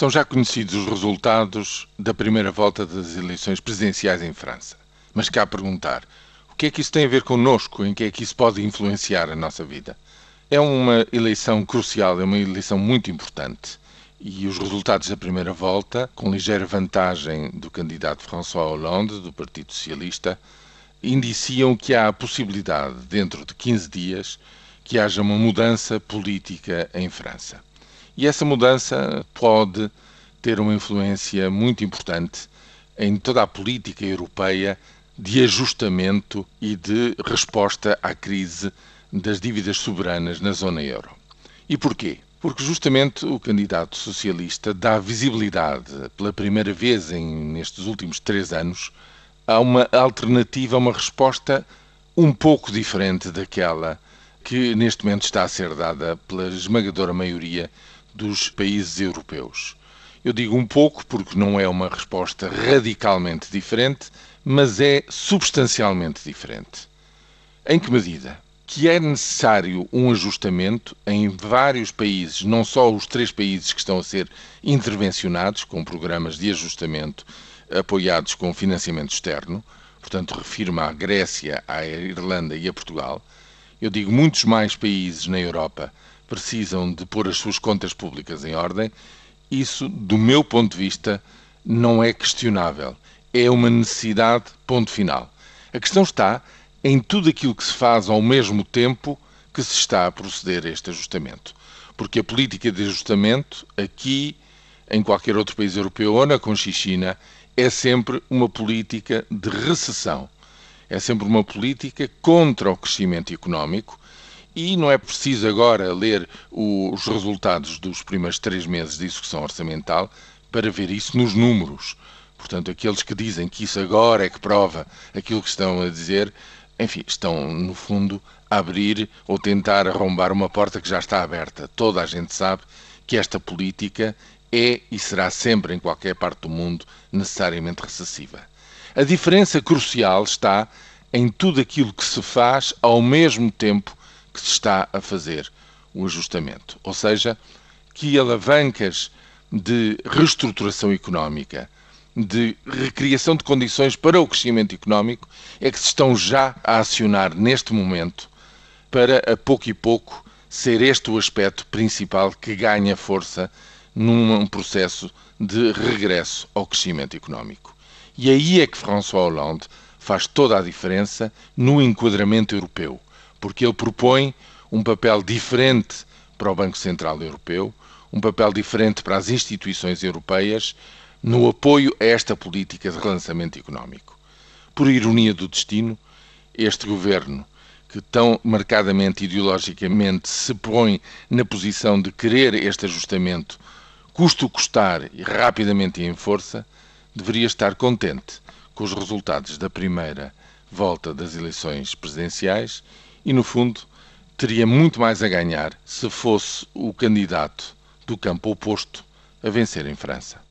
São já conhecidos os resultados da primeira volta das eleições presidenciais em França. Mas cá perguntar: o que é que isso tem a ver connosco? Em que é que isso pode influenciar a nossa vida? É uma eleição crucial, é uma eleição muito importante. E os resultados da primeira volta, com ligeira vantagem do candidato François Hollande, do Partido Socialista, indiciam que há a possibilidade, dentro de 15 dias, que haja uma mudança política em França. E essa mudança pode ter uma influência muito importante em toda a política europeia de ajustamento e de resposta à crise das dívidas soberanas na zona euro. E porquê? Porque justamente o candidato socialista dá visibilidade pela primeira vez em, nestes últimos três anos a uma alternativa, a uma resposta um pouco diferente daquela que neste momento está a ser dada pela esmagadora maioria dos países europeus. Eu digo um pouco porque não é uma resposta radicalmente diferente, mas é substancialmente diferente. Em que medida? Que é necessário um ajustamento em vários países, não só os três países que estão a ser intervencionados com programas de ajustamento apoiados com financiamento externo, portanto, refiro-me à Grécia, à Irlanda e a Portugal. Eu digo muitos mais países na Europa precisam de pôr as suas contas públicas em ordem, isso, do meu ponto de vista, não é questionável. É uma necessidade, ponto final. A questão está em tudo aquilo que se faz ao mesmo tempo que se está a proceder a este ajustamento. Porque a política de ajustamento, aqui, em qualquer outro país europeu ou na Conchichina, é sempre uma política de recessão. É sempre uma política contra o crescimento económico e não é preciso agora ler os resultados dos primeiros três meses de execução orçamental para ver isso nos números. Portanto, aqueles que dizem que isso agora é que prova aquilo que estão a dizer, enfim, estão, no fundo, a abrir ou tentar arrombar uma porta que já está aberta. Toda a gente sabe que esta política é e será sempre, em qualquer parte do mundo, necessariamente recessiva. A diferença crucial está em tudo aquilo que se faz ao mesmo tempo que se está a fazer o ajustamento. Ou seja, que alavancas de reestruturação económica, de recriação de condições para o crescimento económico, é que se estão já a acionar neste momento para, a pouco e pouco, ser este o aspecto principal que ganha força num processo de regresso ao crescimento económico. E aí é que François Hollande faz toda a diferença no enquadramento europeu porque ele propõe um papel diferente para o Banco Central Europeu, um papel diferente para as instituições europeias no apoio a esta política de relançamento económico. Por ironia do destino, este governo, que tão marcadamente ideologicamente se põe na posição de querer este ajustamento, custo custar e rapidamente e em força, deveria estar contente com os resultados da primeira volta das eleições presidenciais e, no fundo, teria muito mais a ganhar se fosse o candidato do campo oposto a vencer em França.